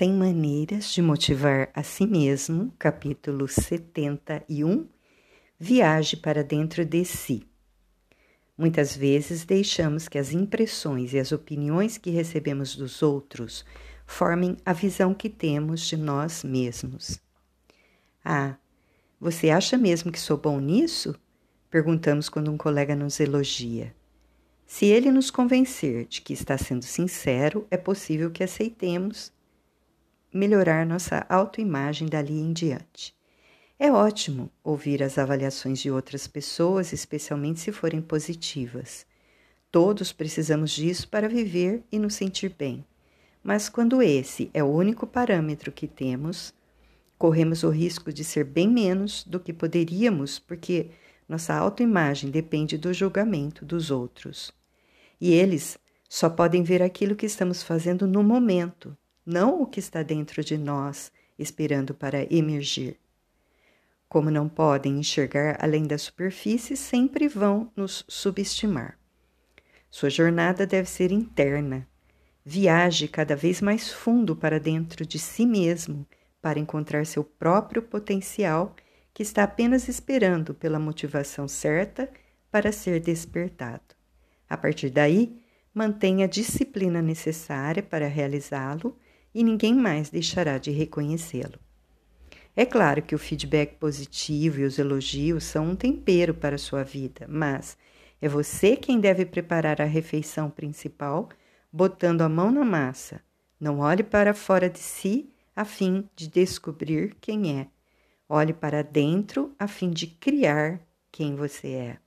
100 Maneiras de Motivar a Si Mesmo, capítulo 71 Viaje para dentro de si. Muitas vezes deixamos que as impressões e as opiniões que recebemos dos outros formem a visão que temos de nós mesmos. Ah, você acha mesmo que sou bom nisso? Perguntamos quando um colega nos elogia. Se ele nos convencer de que está sendo sincero, é possível que aceitemos melhorar nossa autoimagem dali em diante. É ótimo ouvir as avaliações de outras pessoas, especialmente se forem positivas. Todos precisamos disso para viver e nos sentir bem. Mas quando esse é o único parâmetro que temos, corremos o risco de ser bem menos do que poderíamos, porque nossa autoimagem depende do julgamento dos outros. E eles só podem ver aquilo que estamos fazendo no momento, não o que está dentro de nós, esperando para emergir. Como não podem enxergar além da superfície, sempre vão nos subestimar. Sua jornada deve ser interna. Viaje cada vez mais fundo para dentro de si mesmo para encontrar seu próprio potencial que está apenas esperando pela motivação certa para ser despertado. A partir daí, mantenha a disciplina necessária para realizá-lo e ninguém mais deixará de reconhecê-lo. É claro que o feedback positivo e os elogios são um tempero para a sua vida, mas é você quem deve preparar a refeição principal, botando a mão na massa. Não olhe para fora de si a fim de descobrir quem é. Olhe para dentro a fim de criar quem você é.